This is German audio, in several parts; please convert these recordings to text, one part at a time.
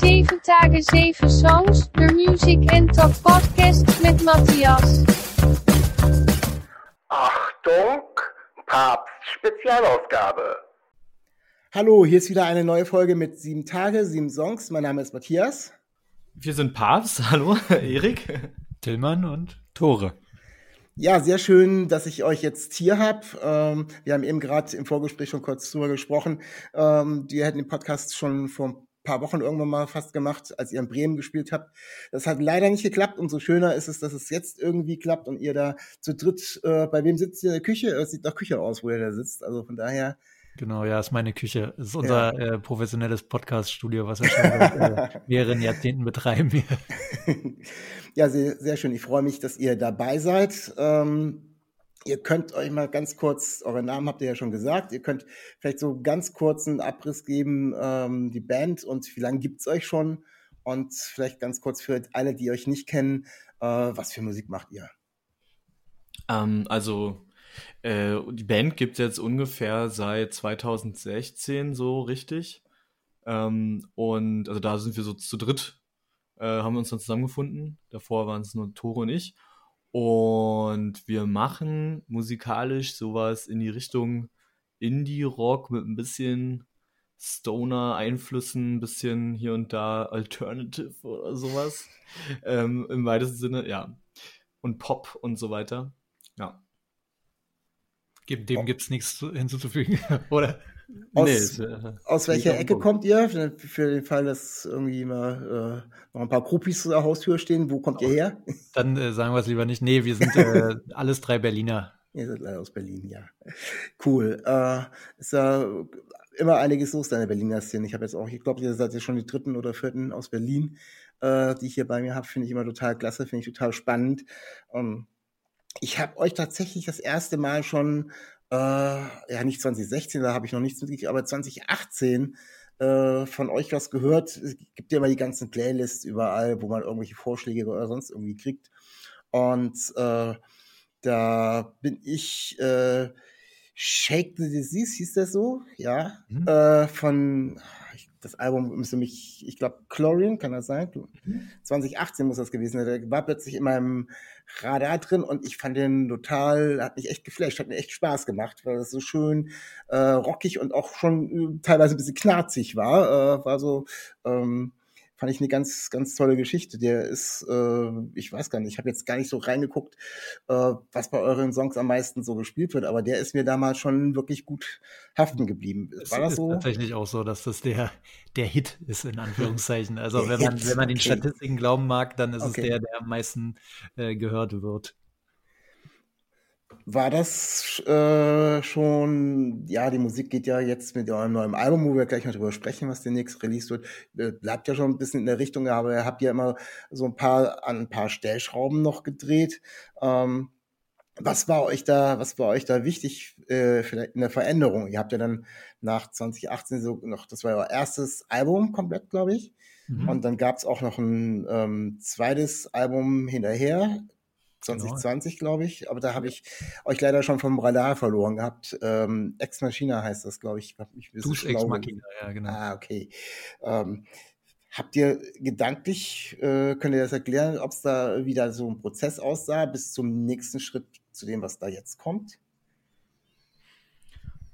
7 dagen 7 songs, de Music and Talk podcast met Matthias. Achtung, Papst Spezialausgabe. Hallo, hier ist wieder eine neue Folge mit sieben Tage, sieben Songs. Mein Name ist Matthias. Wir sind Papst. Hallo, Erik. Tillmann und Tore. Ja, sehr schön, dass ich euch jetzt hier habe. Ähm, wir haben eben gerade im Vorgespräch schon kurz drüber gesprochen. Ähm, wir hätten den Podcast schon vor ein paar Wochen irgendwann mal fast gemacht, als ihr in Bremen gespielt habt. Das hat leider nicht geklappt. Umso schöner ist es, dass es jetzt irgendwie klappt und ihr da zu dritt, äh, bei wem sitzt ihr in der Küche? Es sieht nach Küche aus, wo ihr da sitzt. Also von daher Genau, ja, ist meine Küche. Das ist unser ja. äh, professionelles Podcast-Studio, was wir schon seit äh, mehreren Jahrzehnten betreiben ja, sehr, sehr schön. Ich freue mich, dass ihr dabei seid. Ähm, ihr könnt euch mal ganz kurz, eure Namen habt ihr ja schon gesagt, ihr könnt vielleicht so ganz kurz einen Abriss geben, ähm, die Band und wie lange gibt's euch schon? Und vielleicht ganz kurz für alle, die euch nicht kennen, äh, was für Musik macht ihr? Ähm, also äh, die Band gibt es jetzt ungefähr seit 2016 so richtig. Ähm, und also da sind wir so zu dritt, äh, haben wir uns dann zusammengefunden. Davor waren es nur Tore und ich. Und wir machen musikalisch sowas in die Richtung Indie-Rock mit ein bisschen Stoner-Einflüssen, ein bisschen hier und da Alternative oder sowas. Ähm, Im weitesten Sinne, ja. Und Pop und so weiter. Ja. Dem gibt es nichts hinzuzufügen, oder? Aus, nee, äh, aus welcher Ecke kommt ihr? Für, für, den Fall, dass irgendwie mal äh, noch ein paar Groupies zu der Haustür stehen, wo kommt ihr her? Dann äh, sagen wir es lieber nicht. Nee, wir sind äh, alles drei Berliner. Ihr seid leider aus Berlin, ja. Cool. Äh, ist ja immer einiges los, deine Berliner Szene. Ich habe jetzt auch, ich glaube, ihr seid ja schon die dritten oder vierten aus Berlin, äh, die ich hier bei mir habe. Finde ich immer total klasse, finde ich total spannend. Um, ähm, ich habe euch tatsächlich das erste Mal schon, äh, ja nicht 2016, da habe ich noch nichts mitgekriegt, aber 2018 äh, von euch was gehört. Es gibt ja immer die ganzen Playlists überall, wo man irgendwelche Vorschläge oder sonst irgendwie kriegt. Und äh, da bin ich äh, Shake the Disease, hieß das so? Ja. Mhm. Äh, von das Album müsste mich, ich glaube, Chlorine, kann das sein? 2018 muss das gewesen sein. Der war plötzlich in meinem Radar drin und ich fand den total, hat mich echt geflasht, hat mir echt Spaß gemacht, weil das so schön äh, rockig und auch schon äh, teilweise ein bisschen knarzig war. Äh, war so, ähm, fand ich eine ganz, ganz tolle Geschichte. Der ist, äh, ich weiß gar nicht, ich habe jetzt gar nicht so reingeguckt, äh, was bei euren Songs am meisten so gespielt wird, aber der ist mir damals schon wirklich gut haften geblieben. War das so? Ist tatsächlich auch so, dass das der, der Hit ist, in Anführungszeichen. Also wenn man, wenn man den okay. Statistiken glauben mag, dann ist okay. es der, der am meisten äh, gehört wird. War das äh, schon, ja, die Musik geht ja jetzt mit eurem neuen Album, wo wir gleich noch drüber sprechen, was demnächst released wird, äh, bleibt ja schon ein bisschen in der Richtung, aber ihr habt ja immer so ein paar, an ein paar Stellschrauben noch gedreht. Ähm, was war euch da, was war euch da wichtig äh, vielleicht in der Veränderung? Ihr habt ja dann nach 2018 so noch, das war euer erstes Album komplett, glaube ich. Mhm. Und dann gab es auch noch ein ähm, zweites Album hinterher, 2020, genau. glaube ich. Aber da habe ich euch leider schon vom Radar verloren gehabt. Ähm, Ex Machina heißt das, glaube ich. ich Dusch Ex Machina, ja, genau. Ah, okay. Ähm, habt ihr gedanklich, äh, könnt ihr das erklären, ob es da wieder so ein Prozess aussah, bis zum nächsten Schritt zu dem, was da jetzt kommt?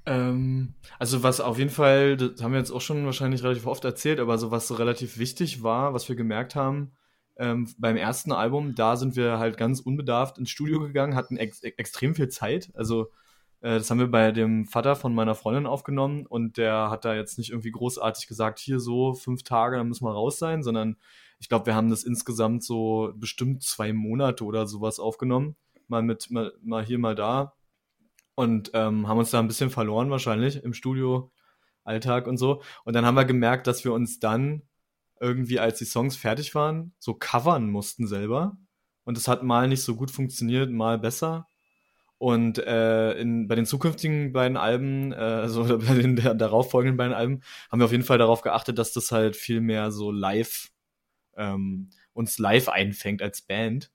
Ähm, also was auf jeden Fall, das haben wir jetzt auch schon wahrscheinlich relativ oft erzählt, aber so was so relativ wichtig war, was wir gemerkt haben, ähm, beim ersten Album, da sind wir halt ganz unbedarft ins Studio gegangen, hatten ex extrem viel Zeit. Also äh, das haben wir bei dem Vater von meiner Freundin aufgenommen und der hat da jetzt nicht irgendwie großartig gesagt, hier so fünf Tage, dann müssen wir raus sein, sondern ich glaube, wir haben das insgesamt so bestimmt zwei Monate oder sowas aufgenommen. Mal mit, mal, mal hier, mal da. Und ähm, haben uns da ein bisschen verloren wahrscheinlich im Studio, Alltag und so. Und dann haben wir gemerkt, dass wir uns dann irgendwie, als die Songs fertig waren, so covern mussten selber. Und es hat mal nicht so gut funktioniert, mal besser. Und äh, in, bei den zukünftigen beiden Alben, äh, also bei den der, darauffolgenden beiden Alben, haben wir auf jeden Fall darauf geachtet, dass das halt viel mehr so live ähm, uns live einfängt als Band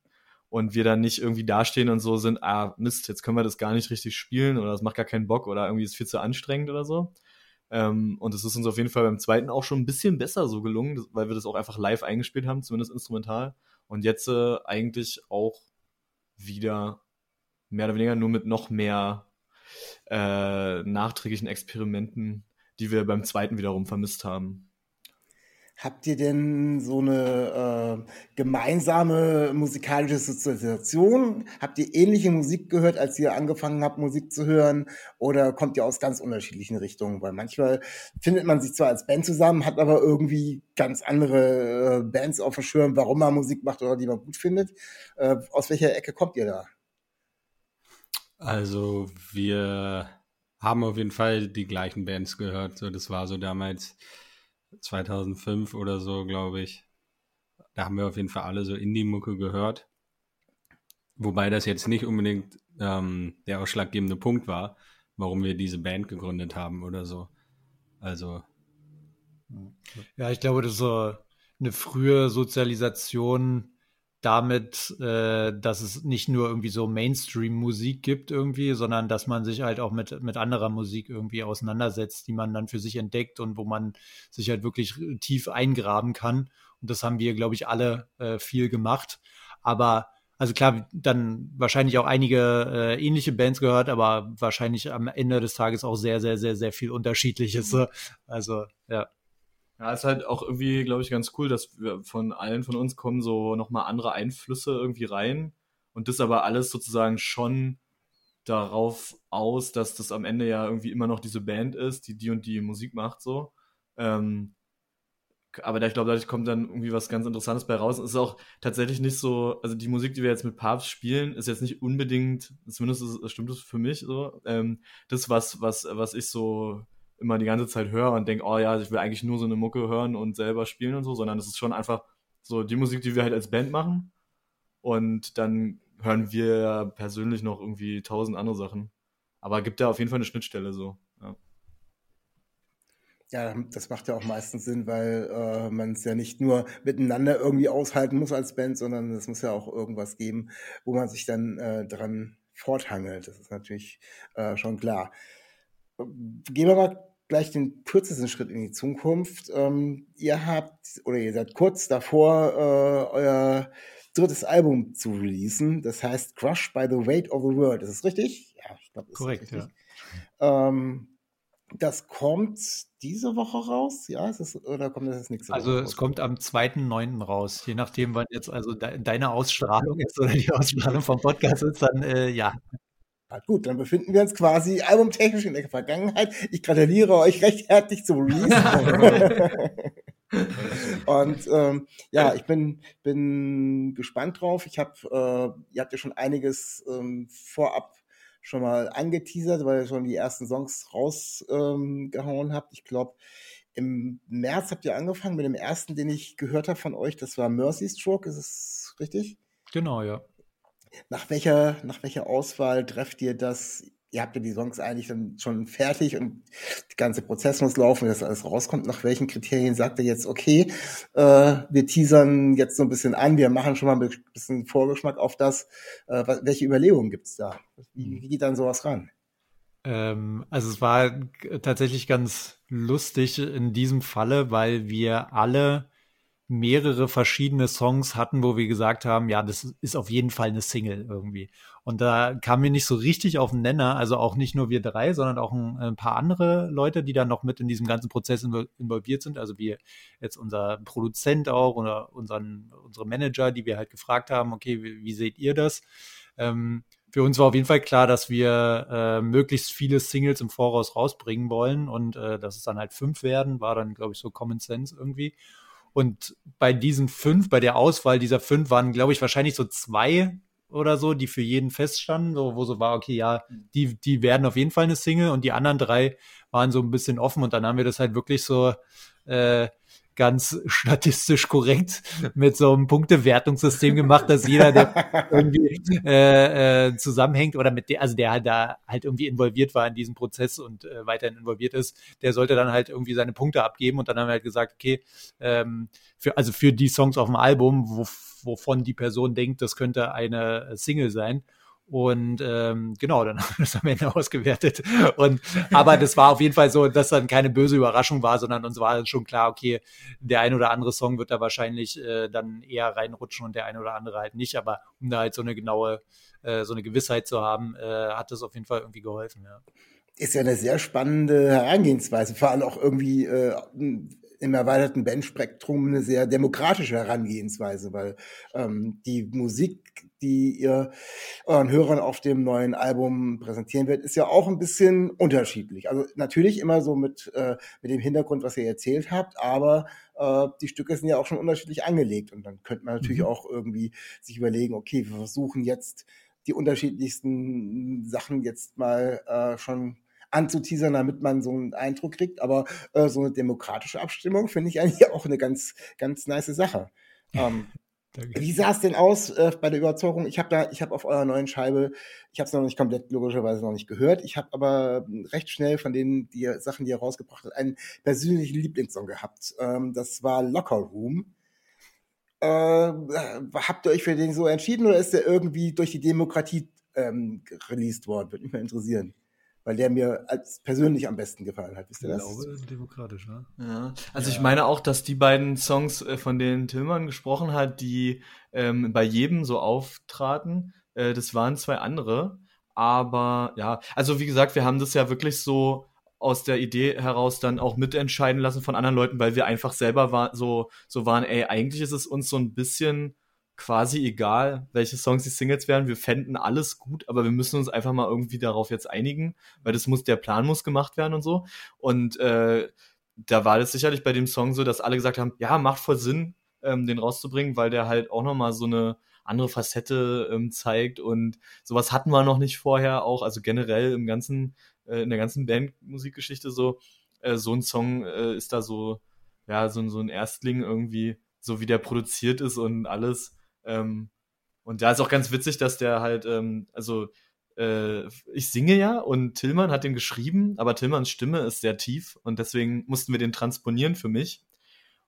und wir dann nicht irgendwie dastehen und so sind, ah Mist, jetzt können wir das gar nicht richtig spielen oder das macht gar keinen Bock oder irgendwie ist viel zu anstrengend oder so, Ähm, und es ist uns auf jeden Fall beim zweiten auch schon ein bisschen besser so gelungen, weil wir das auch einfach live eingespielt haben, zumindest instrumental. Und jetzt äh, eigentlich auch wieder mehr oder weniger nur mit noch mehr äh, nachträglichen Experimenten, die wir beim zweiten wiederum vermisst haben. Habt ihr denn so eine äh, gemeinsame musikalische Sozialisation? Habt ihr ähnliche Musik gehört, als ihr angefangen habt, Musik zu hören? Oder kommt ihr aus ganz unterschiedlichen Richtungen? Weil manchmal findet man sich zwar als Band zusammen, hat aber irgendwie ganz andere äh, Bands auf dem Schirm, warum man Musik macht oder die man gut findet. Äh, aus welcher Ecke kommt ihr da? Also wir haben auf jeden Fall die gleichen Bands gehört. So, das war so damals 2005 oder so, glaube ich. Da haben wir auf jeden Fall alle so Indie-Mucke gehört. Wobei das jetzt nicht unbedingt ähm, der ausschlaggebende Punkt war, warum wir diese Band gegründet haben oder so. Also. Ja, ich glaube, das ist so eine frühe Sozialisation damit, äh, dass es nicht nur irgendwie so Mainstream-Musik gibt irgendwie, sondern dass man sich halt auch mit, mit anderer Musik irgendwie auseinandersetzt, die man dann für sich entdeckt und wo man sich halt wirklich tief eingraben kann. Und das haben wir, glaube ich, alle äh, viel gemacht. Aber also klar, dann wahrscheinlich auch einige äh, ähnliche Bands gehört, aber wahrscheinlich am Ende des Tages auch sehr, sehr, sehr, sehr viel Unterschiedliches. Also, ja. Ja, ist halt auch irgendwie, glaube ich, ganz cool, dass wir von allen von uns kommen so nochmal andere Einflüsse irgendwie rein und das aber alles sozusagen schon darauf aus, dass das am Ende ja irgendwie immer noch diese Band ist, die die und die Musik macht so. Ähm, aber ich glaube, dadurch kommt dann irgendwie was ganz Interessantes bei raus. Es ist auch tatsächlich nicht so, also die Musik, die wir jetzt mit Papst spielen, ist jetzt nicht unbedingt, zumindest ist, stimmt das für mich so, ähm, das, was, was, was ich so immer die ganze Zeit höre und denke, oh ja, ich will eigentlich nur so eine Mucke hören und selber spielen und so, sondern es ist schon einfach so die Musik, die wir halt als Band machen. Und dann hören wir persönlich noch irgendwie tausend andere Sachen. Aber gibt da auf jeden Fall eine Schnittstelle so. Ja. Ja, das macht ja auch meistens Sinn, weil äh, man es ja nicht nur miteinander irgendwie aushalten muss als Band, sondern es muss ja auch irgendwas geben, wo man sich dann äh, dran forthangelt. Das ist natürlich äh, schon klar. Gehen wir mal gleich den kürzesten Schritt in die Zukunft. Ähm, ihr habt oder ihr seid kurz davor, äh, euer drittes Album zu releasen. Das heißt Crush by the Weight of the World. Ist das richtig? Ja, ich glaube, das Korrekt, ist richtig. Ja. Ähm, das kommt diese Woche raus, ja? Ist das, oder kommt das nächste also, Woche? Also es kommt am 2.9. raus, je nachdem, wann jetzt also de deine Ausstrahlung ist oder die Ausstrahlung vom Podcast ist, dann äh, ja. Gut, dann befinden wir uns quasi albumtechnisch in der Vergangenheit. Ich gratuliere euch recht herzlich zum Release. und ähm, ja, ich bin, bin gespannt drauf. Ich habe, äh, ihr habt ja schon einiges ähm, vorab schon mal angeteasert, weil ihr schon die ersten Songs rausgehauen ähm, habt. Ich glaube, im März habt ihr angefangen mit dem ersten, den ich gehört habe von euch. Das war Mercy Stroke, ist es richtig? Genau, ja. Nach welcher, nach welcher Auswahl trefft ihr das? Ihr habt ja die Songs eigentlich dann schon fertig und der ganze Prozess muss laufen, dass alles rauskommt. Nach welchen Kriterien sagt ihr jetzt, okay, äh, wir teasern jetzt so ein bisschen an, wir machen schon mal ein bisschen Vorgeschmack auf das. Äh, welche Überlegungen gibt's da? Wie, wie geht dann sowas ran? Ähm, also es war tatsächlich ganz lustig in diesem Falle, weil wir alle mehrere verschiedene Songs hatten, wo wir gesagt haben, ja, das ist auf jeden Fall eine Single irgendwie. Und da kamen wir nicht so richtig auf den Nenner, also auch nicht nur wir drei, sondern auch ein, ein paar andere Leute, die dann noch mit in diesem ganzen Prozess involviert sind. Also wir jetzt unser Produzent auch oder unseren, unsere Manager, die wir halt gefragt haben, okay, wie, wie seht ihr das? Ähm, für uns war auf jeden Fall klar, dass wir äh, möglichst viele Singles im Voraus rausbringen wollen und äh, dass es dann halt fünf werden, war dann, glaube ich, so Common Sense irgendwie. Und bei diesen fünf, bei der Auswahl dieser fünf waren, glaube ich, wahrscheinlich so zwei oder so, die für jeden feststanden, so, wo so war, okay, ja, die, die werden auf jeden Fall eine Single und die anderen drei waren so ein bisschen offen und dann haben wir das halt wirklich so äh, ganz statistisch korrekt mit so einem Punktewertungssystem gemacht, dass jeder, der irgendwie äh, äh, zusammenhängt oder mit der, also der halt da halt irgendwie involviert war in diesem Prozess und äh, weiterhin involviert ist, der sollte dann halt irgendwie seine Punkte abgeben und dann haben wir halt gesagt, okay, ähm, für, also für die Songs auf dem Album, wo, wovon die Person denkt, das könnte eine Single sein. Und ähm, genau, dann haben wir das am Ende ausgewertet. Und aber das war auf jeden Fall so, dass dann keine böse Überraschung war, sondern uns war schon klar, okay, der ein oder andere Song wird da wahrscheinlich äh, dann eher reinrutschen und der eine oder andere halt nicht. Aber um da halt so eine genaue, äh, so eine Gewissheit zu haben, äh, hat das auf jeden Fall irgendwie geholfen, ja. Ist ja eine sehr spannende Herangehensweise, vor allem auch irgendwie äh, im erweiterten Bandspektrum eine sehr demokratische Herangehensweise, weil ähm, die Musik, die ihr euren Hörern auf dem neuen Album präsentieren werdet, ist ja auch ein bisschen unterschiedlich. Also natürlich immer so mit, äh, mit dem Hintergrund, was ihr erzählt habt, aber äh, die Stücke sind ja auch schon unterschiedlich angelegt und dann könnte man natürlich mhm. auch irgendwie sich überlegen, okay, wir versuchen jetzt die unterschiedlichsten Sachen jetzt mal äh, schon anzuteasern, damit man so einen Eindruck kriegt. Aber äh, so eine demokratische Abstimmung finde ich eigentlich auch eine ganz, ganz nice Sache. Ähm, wie sah es denn aus äh, bei der Überzeugung? Ich habe da, ich habe auf eurer neuen Scheibe, ich habe es noch nicht komplett logischerweise noch nicht gehört. Ich habe aber recht schnell von den die Sachen, die ihr rausgebracht habt, einen persönlichen Lieblingssong gehabt. Ähm, das war Locker Room. Äh, habt ihr euch für den so entschieden oder ist der irgendwie durch die Demokratie ähm, released worden? Würde mich mal interessieren weil der mir als persönlich am besten gefallen hat. Wisst ihr das? Ich glaube, demokratisch, ne? Ja. Also ja. ich meine auch, dass die beiden Songs, äh, von denen Tillmann gesprochen hat, die ähm, bei jedem so auftraten, äh, das waren zwei andere. Aber ja, also wie gesagt, wir haben das ja wirklich so aus der Idee heraus dann auch mitentscheiden lassen von anderen Leuten, weil wir einfach selber war, so, so waren, ey, eigentlich ist es uns so ein bisschen quasi egal, welche Songs die Singles wären. Wir fänden alles gut, aber wir müssen uns einfach mal irgendwie darauf jetzt einigen, weil das muss, der Plan muss gemacht werden und so. Und äh, da war das sicherlich bei dem Song so, dass alle gesagt haben, ja, macht voll Sinn, ähm, den rauszubringen, weil der halt auch nochmal so eine andere Facette ähm, zeigt und sowas hatten wir noch nicht vorher auch, also generell im ganzen, äh, in der ganzen Bandmusikgeschichte so, äh, so ein Song äh, ist da so, ja, so, so ein Erstling irgendwie, so wie der produziert ist und alles, ähm, und da ist auch ganz witzig, dass der halt, ähm, also äh, ich singe ja und Tillmann hat den geschrieben, aber Tillmanns Stimme ist sehr tief und deswegen mussten wir den transponieren für mich.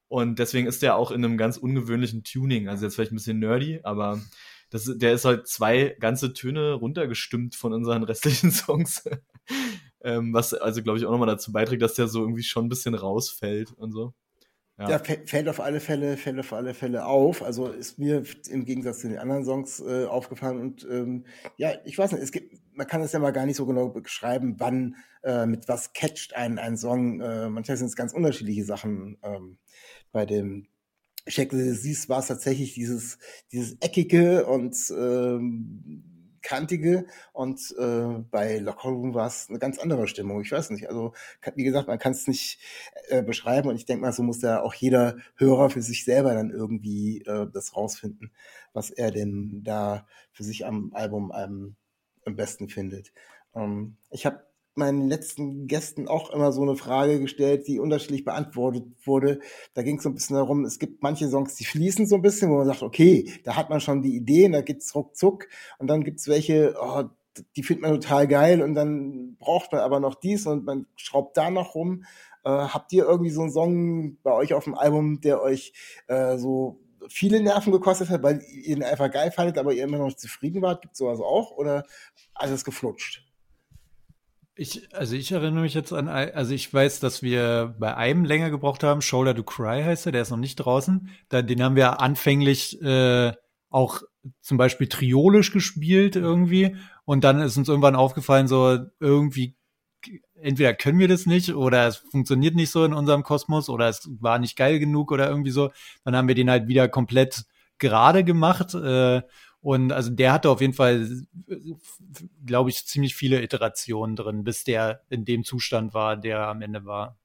Und deswegen ist der auch in einem ganz ungewöhnlichen Tuning. Also jetzt vielleicht ein bisschen nerdy, aber das, der ist halt zwei ganze Töne runtergestimmt von unseren restlichen Songs. ähm, was also, glaube ich, auch nochmal dazu beiträgt, dass der so irgendwie schon ein bisschen rausfällt und so. Ja. fällt auf alle Fälle, fällt auf alle Fälle auf. Also ist mir im Gegensatz zu den anderen Songs äh, aufgefallen. Und ähm, ja, ich weiß nicht, es gibt, man kann es ja mal gar nicht so genau beschreiben, wann, äh, mit was catcht ein, ein Song. Äh, manchmal sind es ganz unterschiedliche Sachen. Ähm, bei dem Check the war es tatsächlich dieses, dieses eckige und ähm, kantige und äh, bei Locker Room war es eine ganz andere Stimmung. Ich weiß nicht, also wie gesagt, man kann es nicht äh, beschreiben und ich denke mal, so muss da auch jeder Hörer für sich selber dann irgendwie äh, das rausfinden, was er denn da für sich am Album am, am besten findet. Ähm, ich habe meinen letzten Gästen auch immer so eine Frage gestellt, die unterschiedlich beantwortet wurde. Da ging es so ein bisschen darum, es gibt manche Songs, die fließen so ein bisschen, wo man sagt, okay, da hat man schon die Ideen, da geht's ruckzuck. Und dann gibt's welche, oh, die findet man total geil und dann braucht man aber noch dies und man schraubt da noch rum. Äh, habt ihr irgendwie so einen Song bei euch auf dem Album, der euch äh, so viele Nerven gekostet hat, weil ihr ihn einfach geil fandet, aber ihr immer noch zufrieden wart? Gibt sowas auch? Oder alles geflutscht? Ich, also ich erinnere mich jetzt an, also ich weiß, dass wir bei einem länger gebraucht haben, Shoulder to Cry heißt er, der ist noch nicht draußen. Da, den haben wir anfänglich äh, auch zum Beispiel triolisch gespielt irgendwie und dann ist uns irgendwann aufgefallen, so irgendwie entweder können wir das nicht oder es funktioniert nicht so in unserem Kosmos oder es war nicht geil genug oder irgendwie so. Dann haben wir den halt wieder komplett gerade gemacht äh, und also der hatte auf jeden Fall, glaube ich, ziemlich viele Iterationen drin, bis der in dem Zustand war, der am Ende war.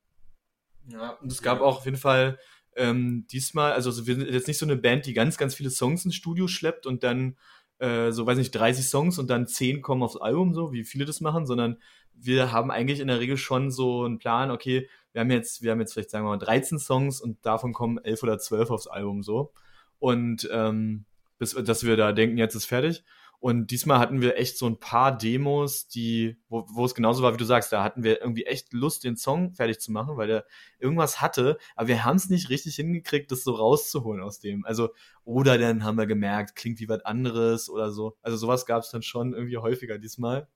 Ja, und es gab auch auf jeden Fall ähm, diesmal, also wir sind jetzt nicht so eine Band, die ganz, ganz viele Songs ins Studio schleppt und dann äh, so, weiß nicht, 30 Songs und dann 10 kommen aufs Album, so wie viele das machen, sondern wir haben eigentlich in der Regel schon so einen Plan, okay, wir haben jetzt, wir haben jetzt vielleicht, sagen wir mal, 13 Songs und davon kommen 11 oder 12 aufs Album, so. Und ähm, bis, dass wir da denken, jetzt ist fertig. Und diesmal hatten wir echt so ein paar Demos, die, wo, wo es genauso war, wie du sagst, da hatten wir irgendwie echt Lust, den Song fertig zu machen, weil der irgendwas hatte, aber wir haben es nicht richtig hingekriegt, das so rauszuholen aus dem. Also, oder dann haben wir gemerkt, klingt wie was anderes oder so. Also sowas gab es dann schon irgendwie häufiger diesmal.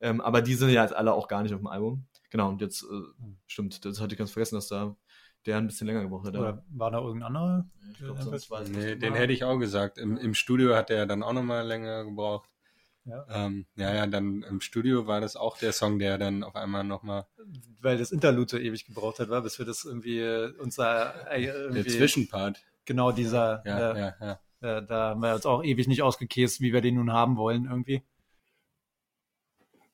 Ähm, aber die sind ja jetzt alle auch gar nicht auf dem Album. Genau, und jetzt, äh, stimmt, das hatte ich ganz vergessen, dass da der ein bisschen länger gebraucht hat. Oder war da irgendein anderer? Ich glaub, sonst war es Nee, nicht den mal- hätte ich auch gesagt. Im, Im Studio hat er dann auch nochmal länger gebraucht. Ja. Ähm, ja, ja, dann im Studio war das auch der Song, der dann auf einmal nochmal Weil das Interlude so ewig gebraucht hat, war, bis wir das irgendwie äh, unser äh, der irgendwie, Zwischenpart. genau dieser, Ja, äh, ja, ja. äh, da haben wir uns auch ewig nicht ausgekäst, wie wir den nun haben wollen irgendwie.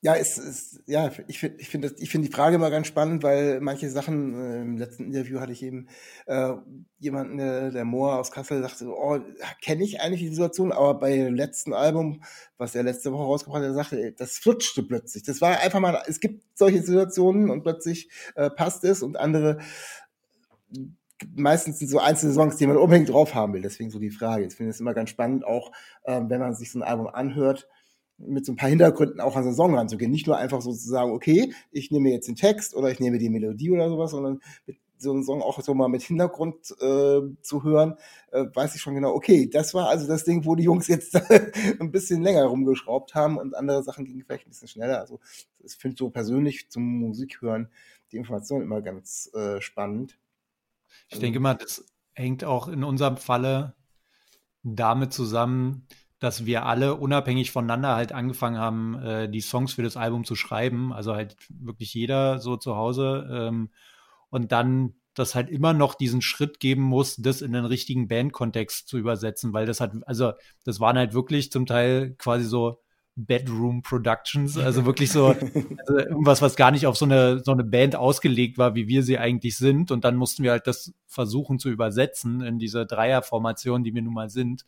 Ja, es ist, ja, ich finde ich finde ich finde die Frage immer ganz spannend, weil manche Sachen, äh, im letzten Interview hatte ich eben äh, jemanden, der, der Moor aus Kassel, sagte, oh, kenne ich eigentlich die Situation, aber bei dem letzten Album, was er letzte Woche rausgebracht hat, er sagte, das flutschte plötzlich. Das war einfach mal, es gibt solche Situationen und plötzlich äh, passt es und andere meistens sind so einzelne Songs, die man unbedingt drauf haben will. Deswegen so die Frage. Ich finde es immer ganz spannend, auch ähm, wenn man sich so ein Album anhört, mit so ein paar Hintergründen auch an so einen Song ranzugehen. Nicht nur einfach so zu sagen, okay, ich nehme jetzt den Text oder ich nehme die Melodie oder sowas, sondern mit so einen Song auch so mal mit Hintergrund äh, zu hören, äh, weiß ich schon genau, okay, das war also das Ding, wo die Jungs jetzt ein bisschen länger rumgeschraubt haben und andere Sachen gingen vielleicht ein bisschen schneller. Also ich finde so persönlich zum Musik hören die Information immer ganz äh, spannend. Ich denke mal, das hängt auch in unserem Falle damit zusammen, dass wir alle unabhängig voneinander halt angefangen haben, äh, die Songs für das Album zu schreiben. Also halt wirklich jeder so zu Hause. Ähm, und dann das halt immer noch diesen Schritt geben muss, das in den richtigen Bandkontext zu übersetzen, weil das hat, also das waren halt wirklich zum Teil quasi so Bedroom Productions, also wirklich so also irgendwas, was gar nicht auf so eine, so eine Band ausgelegt war, wie wir sie eigentlich sind. Und dann mussten wir halt das versuchen zu übersetzen in diese Dreierformation, die wir nun mal sind.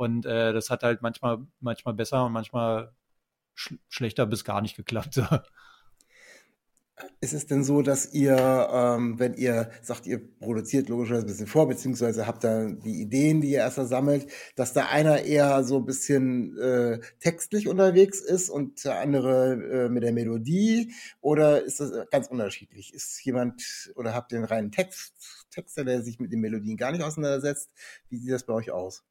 Und äh, das hat halt manchmal, manchmal besser und manchmal sch schlechter bis gar nicht geklappt. Ist es denn so, dass ihr, ähm, wenn ihr sagt, ihr produziert logischerweise ein bisschen vor, beziehungsweise habt da die Ideen, die ihr erst sammelt, dass da einer eher so ein bisschen äh, textlich unterwegs ist und der andere äh, mit der Melodie? Oder ist das ganz unterschiedlich? Ist jemand oder habt ihr einen reinen Text, Texter, der sich mit den Melodien gar nicht auseinandersetzt? Wie sieht das bei euch aus?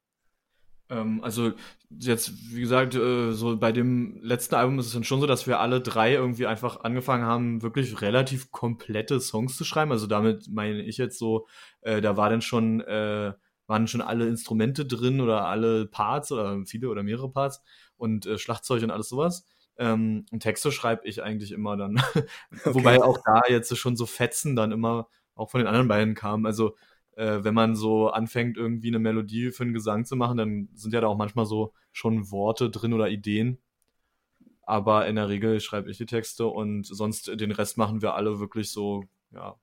Ähm, also jetzt, wie gesagt, äh, so bei dem letzten Album ist es dann schon so, dass wir alle drei irgendwie einfach angefangen haben, wirklich relativ komplette Songs zu schreiben. Also damit meine ich jetzt so, äh, da war dann schon, äh, waren schon alle Instrumente drin oder alle Parts oder viele oder mehrere Parts und äh, Schlagzeug und alles sowas. Ähm, und Texte schreibe ich eigentlich immer dann. Wobei auch da jetzt schon so Fetzen dann immer auch von den anderen beiden kamen. Also äh, wenn man so anfängt, irgendwie eine Melodie für einen Gesang zu machen, dann sind ja da auch manchmal so schon Worte drin oder Ideen. Aber in der Regel schreibe ich die Texte und sonst den Rest machen wir alle wirklich so, ja,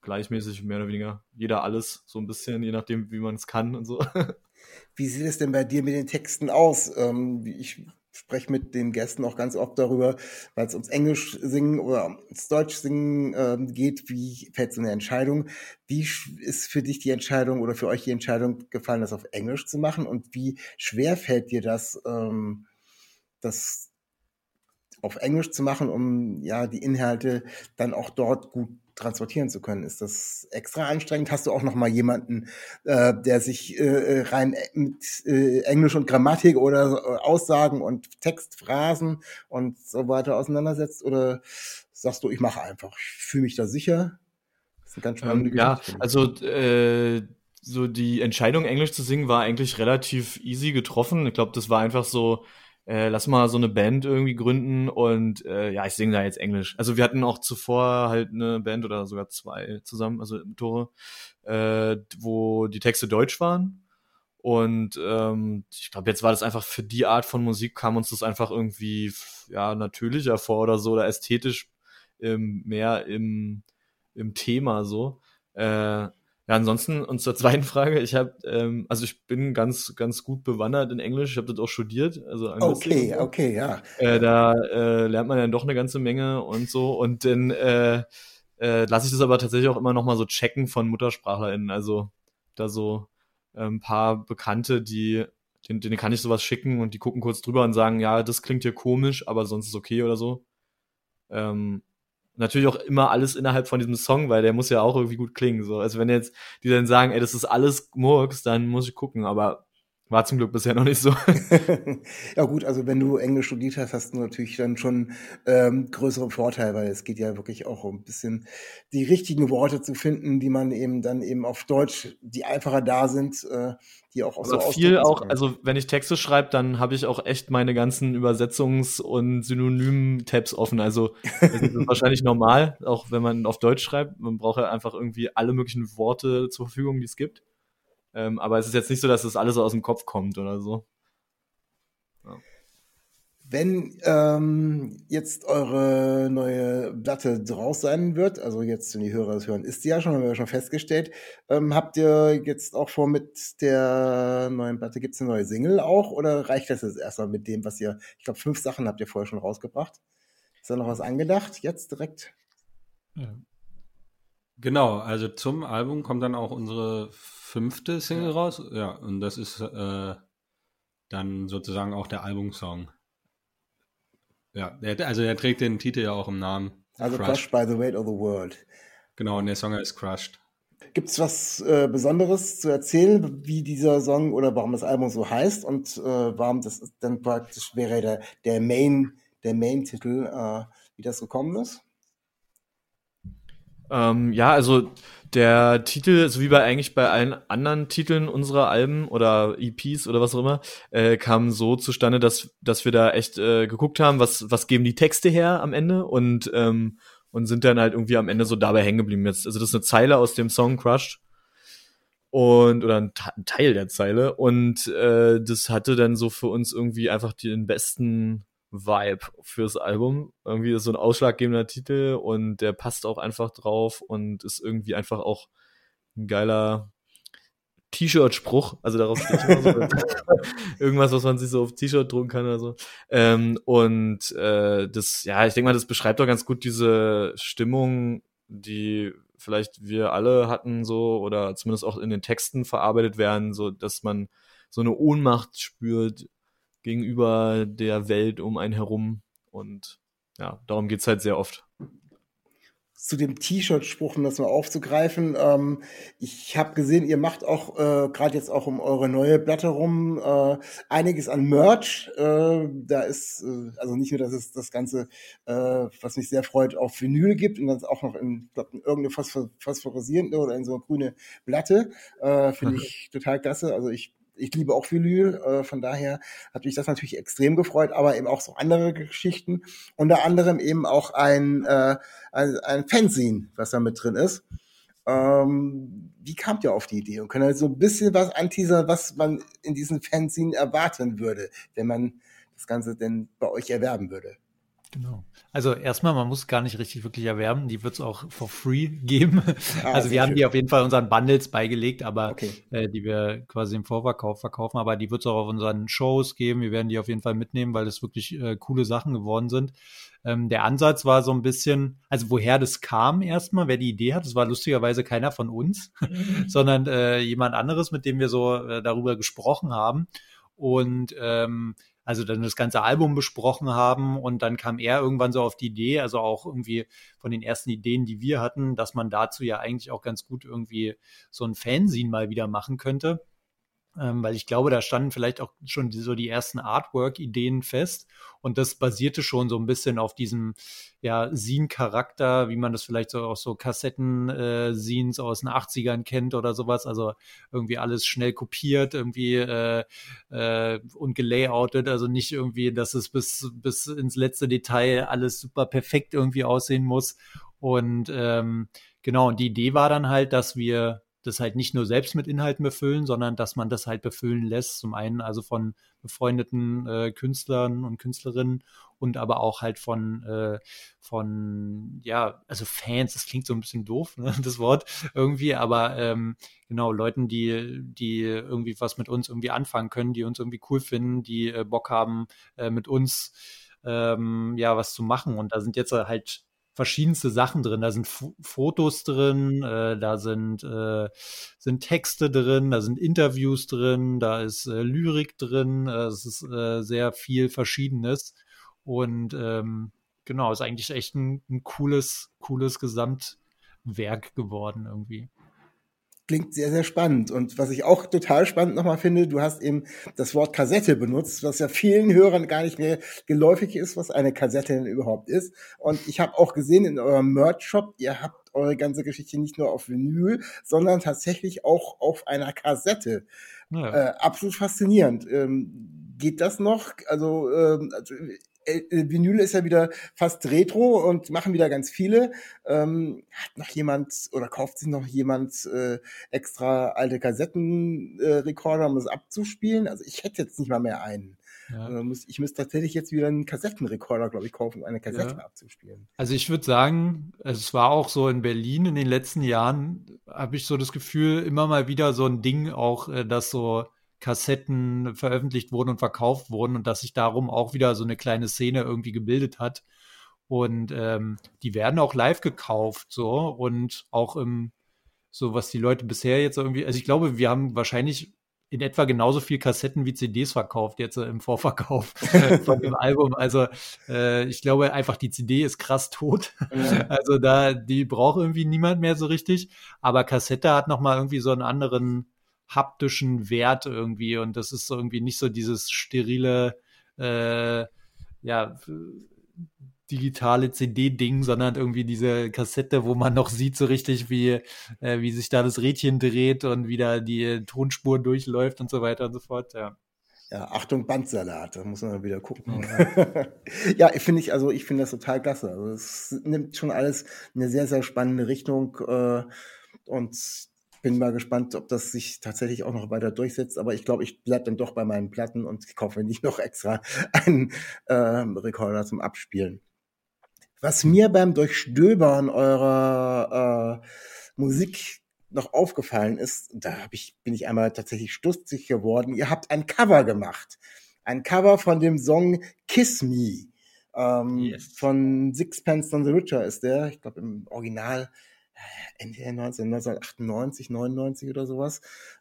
gleichmäßig, mehr oder weniger. Jeder alles, so ein bisschen, je nachdem, wie man es kann und so. Wie sieht es denn bei dir mit den Texten aus? Ähm, ich spreche mit den Gästen auch ganz oft darüber, weil es ums Englisch singen oder ums Deutsch singen ähm, geht. Wie fällt so eine Entscheidung? Wie ist für dich die Entscheidung oder für euch die Entscheidung gefallen, das auf Englisch zu machen? Und wie schwer fällt dir das, ähm, das auf Englisch zu machen, um ja die Inhalte dann auch dort gut transportieren zu können. Ist das extra anstrengend? Hast du auch noch mal jemanden, äh, der sich äh, rein mit äh, Englisch und Grammatik oder äh, Aussagen und Textphrasen und so weiter auseinandersetzt? Oder sagst du, ich mache einfach, ich fühle mich da sicher? Das ist eine ganz spannende Ähm, ja, Geschichte, also äh, so die Entscheidung, Englisch zu singen, war eigentlich relativ easy getroffen. Ich glaube, das war einfach so, äh, lass mal so eine Band irgendwie gründen und äh, ja, ich singe da jetzt Englisch. Also wir hatten auch zuvor halt eine Band oder sogar zwei zusammen, also Tore, äh, wo die Texte deutsch waren. Und ähm, ich glaube, jetzt war das einfach für die Art von Musik kam uns das einfach irgendwie ja natürlicher vor oder so oder ästhetisch ähm, mehr im im Thema so. Äh, ja, ansonsten und zur zweiten Frage, ich habe, ähm, also ich bin ganz, ganz gut bewandert in Englisch, ich habe das auch studiert, also Okay, okay, ja. Äh, da äh, lernt man dann doch eine ganze Menge und so und dann äh, äh, lasse ich das aber tatsächlich auch immer noch mal so checken von MuttersprachlerInnen, also da so äh, ein paar Bekannte, die den, den kann ich sowas schicken und die gucken kurz drüber und sagen, ja, das klingt hier komisch, aber sonst ist okay oder so. Ähm, natürlich auch immer alles innerhalb von diesem Song, weil der muss ja auch irgendwie gut klingen. So. Also wenn jetzt die dann sagen, ey, das ist alles Murks, dann muss ich gucken, aber war zum Glück bisher noch nicht so. ja gut, also wenn du Englisch studiert hast, hast du natürlich dann schon ähm, größere Vorteil, weil es geht ja wirklich auch um ein bisschen die richtigen Worte zu finden, die man eben dann eben auf Deutsch, die einfacher da sind, äh, die auch, auch Aber so viel auch, also wenn ich Texte schreibe, dann habe ich auch echt meine ganzen Übersetzungs- und Synonym-Tabs offen. Also das ist wahrscheinlich normal, auch wenn man auf Deutsch schreibt. Man braucht ja einfach irgendwie alle möglichen Worte zur Verfügung, die es gibt. Ähm, aber es ist jetzt nicht so, dass das alles so aus dem Kopf kommt oder so. Ja. Wenn ähm, jetzt eure neue Platte draus sein wird, also jetzt, wenn die Hörer das hören, ist die ja schon, haben wir ja schon festgestellt. Ähm, habt ihr jetzt auch vor mit der neuen Platte, gibt es eine neue Single auch oder reicht das jetzt erstmal mit dem, was ihr, ich glaube, fünf Sachen habt ihr vorher schon rausgebracht. Ist da noch was angedacht, jetzt direkt? Ja. Genau, also zum Album kommt dann auch unsere fünfte Single ja. raus. Ja, und das ist äh, dann sozusagen auch der Albumsong. Ja, der, also er trägt den Titel ja auch im Namen. Also Crushed, Crushed by the Weight of the World. Genau, und der Song heißt Crushed. Gibt es was äh, Besonderes zu erzählen, wie dieser Song oder warum das Album so heißt und äh, warum das dann praktisch wäre der, der Main, der Main-Titel, äh, wie das gekommen ist? Ähm, ja, also der Titel, so wie bei eigentlich bei allen anderen Titeln unserer Alben oder EPs oder was auch immer, äh, kam so zustande, dass, dass wir da echt äh, geguckt haben, was, was geben die Texte her am Ende und, ähm, und sind dann halt irgendwie am Ende so dabei hängen geblieben. Jetzt, also das ist eine Zeile aus dem Song Crushed und oder ein, ein Teil der Zeile und äh, das hatte dann so für uns irgendwie einfach den besten Vibe fürs Album. Irgendwie ist so ein ausschlaggebender Titel und der passt auch einfach drauf und ist irgendwie einfach auch ein geiler T-Shirt-Spruch. Also darauf stehe ich immer so. Irgendwas, was man sich so auf T-Shirt drucken kann oder so. Ähm, und äh, das, ja, ich denke mal, das beschreibt doch ganz gut diese Stimmung, die vielleicht wir alle hatten so oder zumindest auch in den Texten verarbeitet werden, so dass man so eine Ohnmacht spürt gegenüber der Welt um einen herum. Und ja, darum geht es halt sehr oft. Zu dem T-Shirt-Spruch, um das mal aufzugreifen. Ähm, ich habe gesehen, ihr macht auch, äh, gerade jetzt auch um eure neue Platte rum, äh, einiges an Merch. Äh, da ist, äh, also nicht nur, dass es das Ganze, äh, was mich sehr freut, auf Vinyl gibt und dann auch noch in, glaub, in irgendeine Phosphor phosphorisierende oder in so eine grüne Platte. Äh, Finde ich total klasse. Also ich ich liebe auch Vinyl, äh, von daher hat mich das natürlich extrem gefreut, aber eben auch so andere Geschichten. Unter anderem eben auch ein, äh, ein, ein Fanzine, was da mit drin ist. Ähm, wie kamt ihr auf die Idee? Und könnt ihr so ein bisschen was anteasern, was man in diesem Fanzine erwarten würde, wenn man das Ganze denn bei euch erwerben würde? Genau. Also erstmal, man muss gar nicht richtig wirklich erwerben, die wird es auch for free geben. Ah, also wir haben die auf jeden Fall unseren Bundles beigelegt, aber okay. äh, die wir quasi im Vorverkauf verkaufen, aber die wird es auch auf unseren Shows geben. Wir werden die auf jeden Fall mitnehmen, weil das wirklich äh, coole Sachen geworden sind. Ähm, der Ansatz war so ein bisschen, also woher das kam erstmal, wer die Idee hat, das war lustigerweise keiner von uns, mhm. sondern äh, jemand anderes, mit dem wir so äh, darüber gesprochen haben. Und ähm, also dann das ganze Album besprochen haben und dann kam er irgendwann so auf die Idee, also auch irgendwie von den ersten Ideen, die wir hatten, dass man dazu ja eigentlich auch ganz gut irgendwie so ein Fanzine mal wieder machen könnte ähm, weil ich glaube, da standen vielleicht auch schon die, so die ersten Artwork-Ideen fest. Und das basierte schon so ein bisschen auf diesem ja Scene-Charakter, wie man das vielleicht so aus so Kassetten-Scenes äh, aus den 80ern kennt oder sowas, also irgendwie alles schnell kopiert, irgendwie äh, äh, und gelayoutet, also nicht irgendwie, dass es bis, bis ins letzte Detail alles super perfekt irgendwie aussehen muss. Und ähm, genau, und die Idee war dann halt, dass wir das halt nicht nur selbst mit Inhalten befüllen, sondern dass man das halt befüllen lässt. Zum einen also von befreundeten äh, Künstlern und Künstlerinnen und aber auch halt von, äh, von, ja, also Fans, das klingt so ein bisschen doof, ne, das Wort irgendwie, aber ähm, genau, Leuten, die, die irgendwie was mit uns irgendwie anfangen können, die uns irgendwie cool finden, die äh, Bock haben, äh, mit uns ähm, ja was zu machen. Und da sind jetzt halt verschiedenste Sachen drin. Da sind F Fotos drin, äh, da sind, äh, sind Texte drin, da sind Interviews drin, da ist äh, Lyrik drin, äh, es ist äh, sehr viel Verschiedenes. Und ähm, genau, ist eigentlich echt ein, ein cooles, cooles Gesamtwerk geworden irgendwie klingt sehr, sehr spannend. Und was ich auch total spannend nochmal finde, du hast eben das Wort Kassette benutzt, was ja vielen Hörern gar nicht mehr geläufig ist, was eine Kassette denn überhaupt ist. Und ich habe auch gesehen in eurem Merch-Shop, ihr habt eure ganze Geschichte nicht nur auf Vinyl, sondern tatsächlich auch auf einer Kassette. Ja. Äh, absolut faszinierend. Ähm, geht das noch? Also, ähm, also äh, äh, Vinyl ist ja wieder fast retro und machen wieder ganz viele. Ähm, hat noch jemand oder kauft sich noch jemand äh, extra alte Kassettenrekorder, äh, um das abzuspielen? Also ich hätte jetzt nicht mal mehr einen. Ja. Also ich müsste tatsächlich jetzt wieder einen Kassettenrekorder, glaube ich, kaufen, um eine Kassette ja. abzuspielen. Also ich würde sagen, es war auch so in Berlin in den letzten Jahren, habe ich so das Gefühl, immer mal wieder so ein Ding auch, äh, dass so Kassetten veröffentlicht wurden und verkauft wurden und dass sich darum auch wieder so eine kleine Szene irgendwie gebildet hat. Und ähm, die werden auch live gekauft, so und auch im, so was die Leute bisher jetzt irgendwie, also ich glaube, wir haben wahrscheinlich in etwa genauso viel Kassetten wie CDs verkauft, jetzt äh, im Vorverkauf von dem Album. Also äh, ich glaube einfach, die CD ist krass tot. Ja. Also da, die braucht irgendwie niemand mehr so richtig. Aber Kassette hat nochmal irgendwie so einen anderen haptischen Wert irgendwie und das ist irgendwie nicht so dieses sterile, äh, ja, digitale CD-Ding, sondern irgendwie diese Kassette, wo man noch sieht so richtig, wie, äh, wie sich da das Rädchen dreht und wie da die Tonspur durchläuft und so weiter und so fort, ja. Ja, Achtung, Bandsalat, da muss man wieder gucken. Ja, ja finde ich, also ich finde das total klasse. Also es nimmt schon alles eine sehr, sehr spannende Richtung äh, und bin mal gespannt, ob das sich tatsächlich auch noch weiter durchsetzt. Aber ich glaube, ich bleibe dann doch bei meinen Platten und kaufe nicht noch extra einen äh, Rekorder zum Abspielen. Was mir beim Durchstöbern eurer äh, Musik noch aufgefallen ist, da hab ich, bin ich einmal tatsächlich stutzig geworden. Ihr habt ein Cover gemacht. Ein Cover von dem Song Kiss Me. Ähm, yes. Von Sixpence on the Richer ist der. Ich glaube, im Original Ende 19, 1998, 99 oder sowas.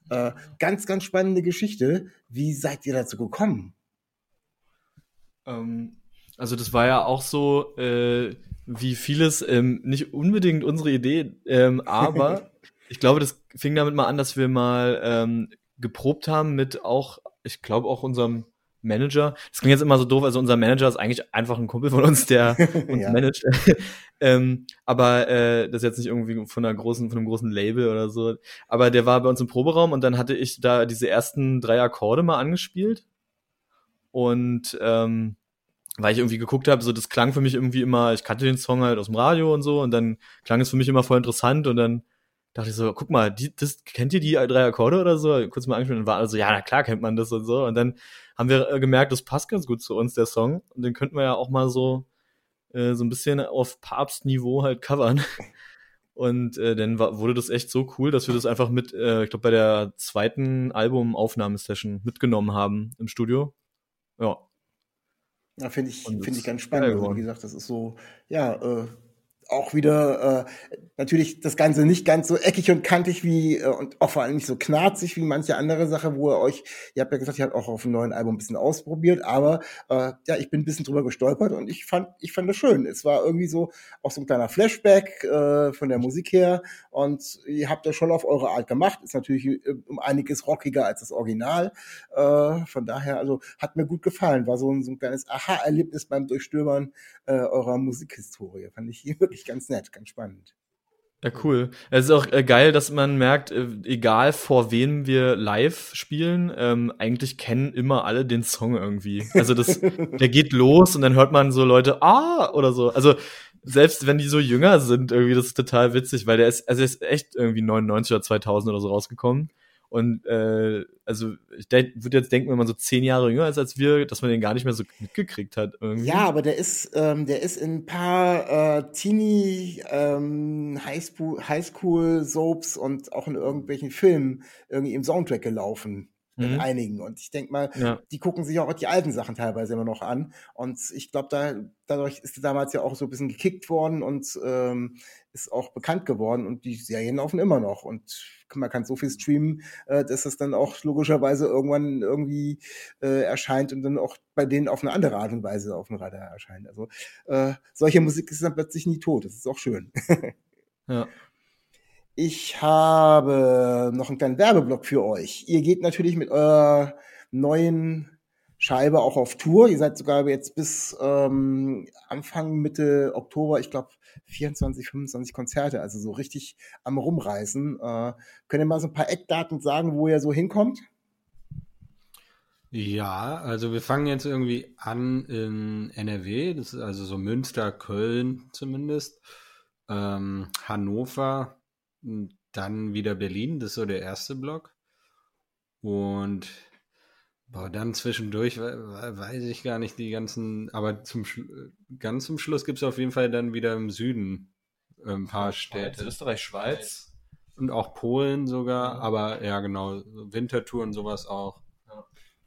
Äh, ganz, ganz spannende Geschichte. Wie seid ihr dazu gekommen? Ähm, also das war ja auch so, äh, wie vieles, ähm, nicht unbedingt unsere Idee, ähm, aber ich glaube, das fing damit mal an, dass wir mal ähm, geprobt haben mit auch, ich glaube auch unserem Manager. Das klingt jetzt immer so doof, also unser Manager ist eigentlich einfach ein Kumpel von uns, der uns ja. managt. ähm, aber äh, das ist jetzt nicht irgendwie von einer großen, von einem großen Label oder so. Aber der war bei uns im Proberaum und dann hatte ich da diese ersten drei Akkorde mal angespielt. Und ähm, weil ich irgendwie geguckt habe, so das klang für mich irgendwie immer, ich kannte den Song halt aus dem Radio und so, und dann klang es für mich immer voll interessant und dann dachte ich so, guck mal, die, das, kennt ihr die drei Akkorde oder so? Kurz mal angespielt und war also, ja, na klar kennt man das und so. Und dann haben wir äh, gemerkt, das passt ganz gut zu uns, der Song. Und den könnten wir ja auch mal so, äh, so ein bisschen auf Papstniveau halt covern. Und äh, dann war, wurde das echt so cool, dass wir das einfach mit, äh, ich glaube, bei der zweiten Albumaufnahmesession mitgenommen haben im Studio. Ja. Ja, finde ich, finde ich ganz spannend. Also, wie gesagt, das ist so, ja, äh, auch wieder äh, natürlich das Ganze nicht ganz so eckig und kantig wie äh, und auch vor allem nicht so knarzig wie manche andere Sache, wo ihr euch, ihr habt ja gesagt, ihr habt auch auf dem neuen Album ein bisschen ausprobiert, aber äh, ja, ich bin ein bisschen drüber gestolpert und ich fand, ich fand das schön. Es war irgendwie so auch so ein kleiner Flashback äh, von der Musik her und ihr habt das schon auf eure Art gemacht. Ist natürlich äh, um einiges rockiger als das Original. Äh, von daher, also hat mir gut gefallen. War so ein, so ein kleines Aha-Erlebnis beim Durchstöbern äh, eurer Musikhistorie. Fand ich wirklich ganz nett, ganz spannend. Ja, cool. Es ist auch äh, geil, dass man merkt, äh, egal vor wem wir live spielen, ähm, eigentlich kennen immer alle den Song irgendwie. Also das, der geht los und dann hört man so Leute, ah, oder so. Also selbst wenn die so jünger sind, irgendwie, das ist total witzig, weil der ist, also der ist echt irgendwie 99 oder 2000 oder so rausgekommen. Und äh, also ich würde jetzt denken, wenn man so zehn Jahre jünger ist als wir, dass man den gar nicht mehr so mitgekriegt hat. Irgendwie. Ja, aber der ist, ähm, der ist in ein paar äh, Teenie ähm, Highschool, Highschool Soaps und auch in irgendwelchen Filmen irgendwie im Soundtrack gelaufen. In Mhm. einigen. Und ich denke mal, Ja. die gucken sich auch die alten Sachen teilweise immer noch an. Und ich glaube, da, dadurch ist damals ja auch so ein bisschen gekickt worden und ähm, ist auch bekannt geworden. Und die Serien laufen immer noch. Und man kann so viel streamen, äh, dass es dann auch logischerweise irgendwann irgendwie äh, erscheint und dann auch bei denen auf eine andere Art und Weise auf dem Radar erscheint. Also äh, solche Musik ist dann plötzlich nie tot. Das ist auch schön. Ja. Ich habe noch einen kleinen Werbeblock für euch. Ihr geht natürlich mit eurer neuen Scheibe auch auf Tour. Ihr seid sogar jetzt bis ähm, Anfang, Mitte Oktober, ich glaube 24, 25 Konzerte, also so richtig am Rumreißen. Äh, könnt ihr mal so ein paar Eckdaten sagen, wo ihr so hinkommt? Ja, also wir fangen jetzt irgendwie an in NRW, das ist also so Münster, Köln zumindest, ähm, Hannover, dann wieder Berlin, das ist so der erste Block. Und boah, dann zwischendurch we- we- weiß ich gar nicht die ganzen, aber zum ganz zum Schluss gibt es auf jeden Fall dann wieder im Süden ein paar Städte. Österreich, Schweiz. Und auch Polen sogar, Ja. aber ja genau, Wintertour und sowas auch.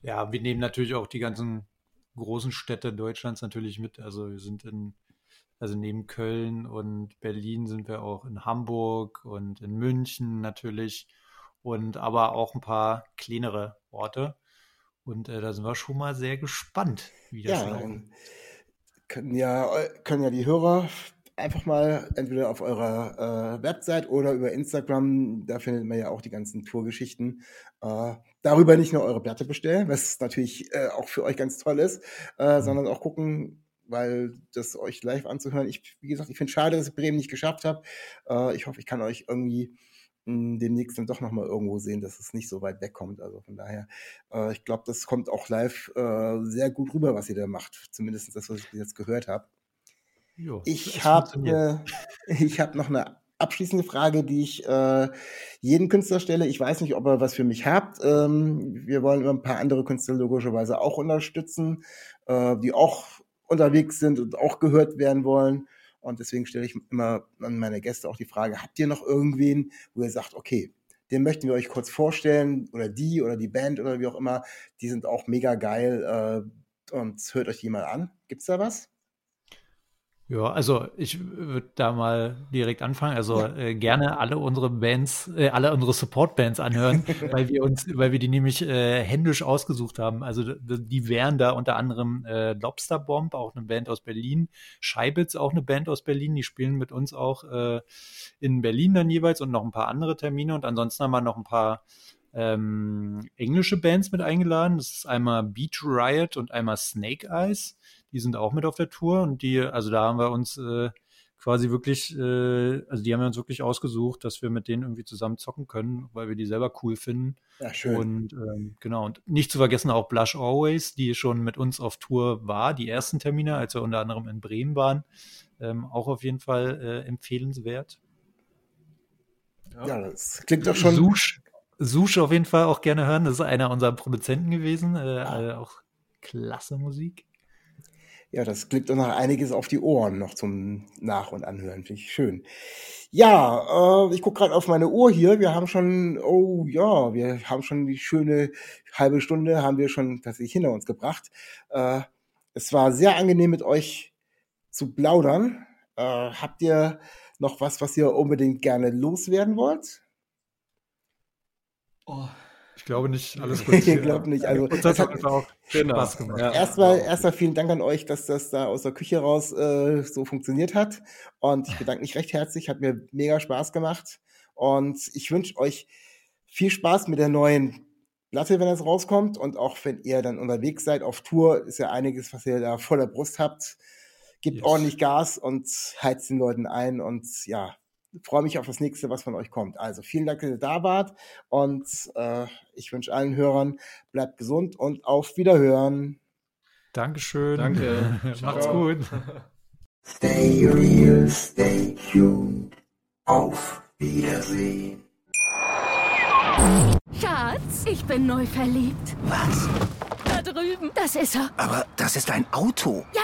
Ja, wir nehmen natürlich auch die ganzen großen Städte Deutschlands natürlich mit. Also wir sind in, also neben Köln und Berlin sind wir auch in Hamburg und in München natürlich und aber auch ein paar kleinere Orte. Und äh, da sind wir schon mal sehr gespannt, wie das Ja, dann können ja, können ja die Hörer einfach mal entweder auf eurer äh, Website oder über Instagram, da findet man ja auch die ganzen Tourgeschichten, äh, darüber nicht nur eure Platte bestellen, was natürlich äh, auch für euch ganz toll ist, äh, sondern auch gucken, weil das euch live anzuhören. Ich, wie gesagt, ich finde schade, dass ich Bremen nicht geschafft habe. Äh, ich hoffe, ich kann euch irgendwie mh, demnächst dann doch nochmal irgendwo sehen, dass es nicht so weit wegkommt. Also von daher, äh, ich glaube, das kommt auch live äh, sehr gut rüber, was ihr da macht. Zumindest das, was ich bis jetzt gehört habe. Ich es habe äh, ich hab noch eine abschließende Frage, die ich äh, jeden Künstler stelle. Ich weiß nicht, ob ihr was für mich habt. Ähm, wir wollen ein paar andere Künstler logischerweise auch unterstützen, äh, die auch unterwegs sind und auch gehört werden wollen. Und deswegen stelle ich immer an meine Gäste auch die Frage, habt ihr noch irgendwen, wo ihr sagt, okay, den möchten wir euch kurz vorstellen oder die oder die Band oder wie auch immer, die sind auch mega geil äh, und hört euch die mal an. Gibt's da was? Ja, also ich würde da mal direkt anfangen. Also Ja. äh, gerne alle unsere Bands, äh, alle unsere Support-Bands anhören, weil wir uns, weil wir die nämlich äh, händisch ausgesucht haben. Also die wären da unter anderem äh, Lobster Bomb, auch eine Band aus Berlin, Scheibitz, auch eine Band aus Berlin, die spielen mit uns auch äh, in Berlin dann jeweils und noch ein paar andere Termine. Und ansonsten haben wir noch ein paar ähm, englische Bands mit eingeladen. Das ist einmal Beach Riot und einmal Snake Eyes. Die sind auch mit auf der Tour und die, also da haben wir uns äh, quasi wirklich, äh, also die haben wir uns wirklich ausgesucht, dass wir mit denen irgendwie zusammen zocken können, weil wir die selber cool finden. Ja, schön. Und ähm, genau, und nicht zu vergessen auch Blush Always, die schon mit uns auf Tour war, die ersten Termine, als wir unter anderem in Bremen waren. Ähm, auch auf jeden Fall äh, empfehlenswert. ja, das klingt doch schon. Sush, Sush auf jeden Fall auch gerne hören. Das ist einer unserer Produzenten gewesen. Äh, äh, auch klasse Musik. Ja, das klingt doch noch einiges auf die Ohren noch zum Nach- und Anhören. Finde ich schön. Ja, äh, ich gucke gerade auf meine Uhr hier. Wir haben schon, oh ja, wir haben schon die schöne halbe Stunde, haben wir schon tatsächlich hinter uns gebracht. Äh, es war sehr angenehm mit euch zu plaudern. Äh, habt ihr noch was, was ihr unbedingt gerne loswerden wollt? Oh, Ich glaube nicht, alles gut. Ich glaube nicht. Also, das das hat hat, auch Genau. Spaß gemacht. Ja. Erstmal, erstmal vielen Dank an euch, dass das da aus der Küche raus äh, so funktioniert hat. Und ich bedanke mich recht herzlich, hat mir mega Spaß gemacht. Und ich wünsche euch viel Spaß mit der neuen Platte, wenn es rauskommt. Und auch wenn ihr dann unterwegs seid auf Tour, ist ja einiges, was ihr da voller Brust habt. Gebt Yes. ordentlich Gas und heizt den Leuten ein. Und ja, freue mich auf das nächste, was von euch kommt. Also vielen Dank, dass ihr da wart. Und äh, ich wünsche allen Hörern, bleibt gesund und auf Wiederhören. Dankeschön. Danke. Macht's gut. Stay real, stay tuned. Auf Wiedersehen. Schatz, ich bin neu verliebt. Was? Da drüben. Das ist er. Aber das ist ein Auto. Ja,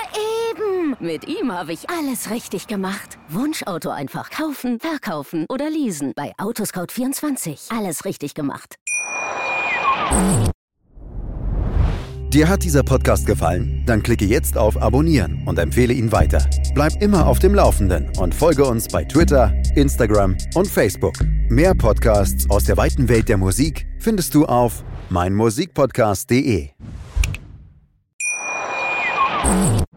Mit ihm habe ich alles richtig gemacht. Wunschauto einfach kaufen, verkaufen oder leasen. Bei Autoscout24. Alles richtig gemacht. Dir hat dieser Podcast gefallen? Dann klicke jetzt auf Abonnieren und empfehle ihn weiter. Bleib immer auf dem Laufenden und folge uns bei Twitter, Instagram und Facebook. Mehr Podcasts aus der weiten Welt der Musik findest du auf meinmusikpodcast.de.